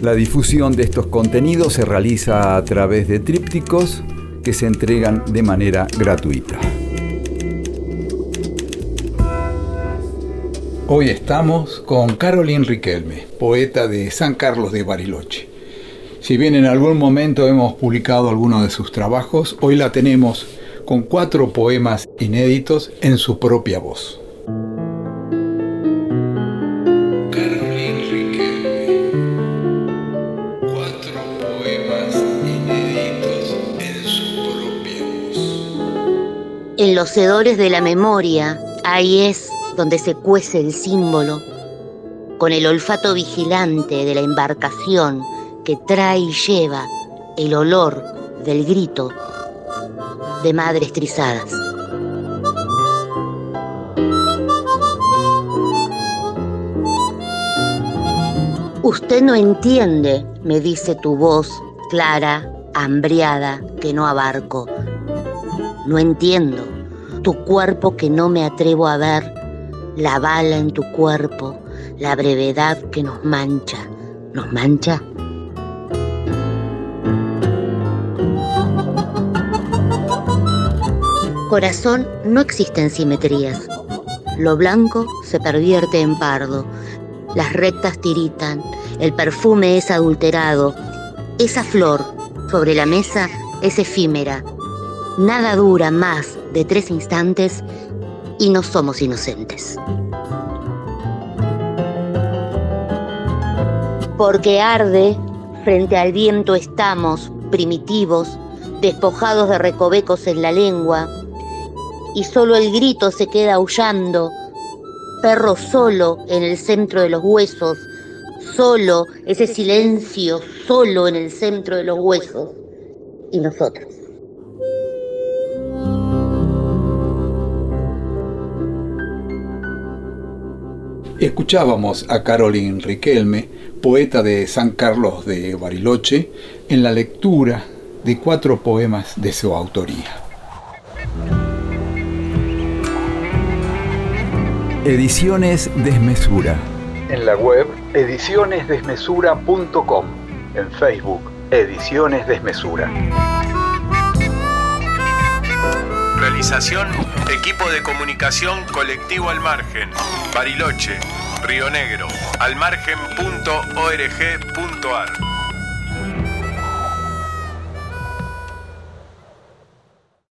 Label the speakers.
Speaker 1: La difusión de estos contenidos se realiza a través de trípticos que se entregan de manera gratuita. Hoy estamos con Caroline Riquelme, poeta de San Carlos de Bariloche. Si bien en algún momento hemos publicado algunos de sus trabajos, hoy la tenemos con cuatro poemas inéditos en su propia voz. En
Speaker 2: los hedores de la memoria, ahí es donde se cuece el símbolo, con el olfato vigilante de la embarcación que trae y lleva el olor del grito de madres trizadas. Usted no entiende, me dice tu voz clara, hambriada, que no abarco. No entiendo tu cuerpo que no me atrevo a ver la bala en tu cuerpo, la brevedad que nos mancha. ¿Nos mancha? Corazón, no existen simetrías. Lo blanco se pervierte en pardo, las rectas tiritan, el perfume es adulterado, esa flor sobre la mesa es efímera. Nada dura más de tres instantes y no somos inocentes. Porque arde, frente al viento estamos, primitivos, despojados de recovecos en la lengua, y solo el grito se queda aullando, perro solo en el centro de los huesos, solo ese silencio, solo en el centro de los huesos, y nosotros.
Speaker 1: Escuchábamos a Caroline Riquelme, poeta de San Carlos de Bariloche, en la lectura de cuatro poemas de su autoría. Ediciones Desmesura. En la web edicionesdesmesura.com. En Facebook, Ediciones Desmesura.
Speaker 3: Equipo de comunicación colectivo al margen, Bariloche, Río Negro, almargen.org.ar.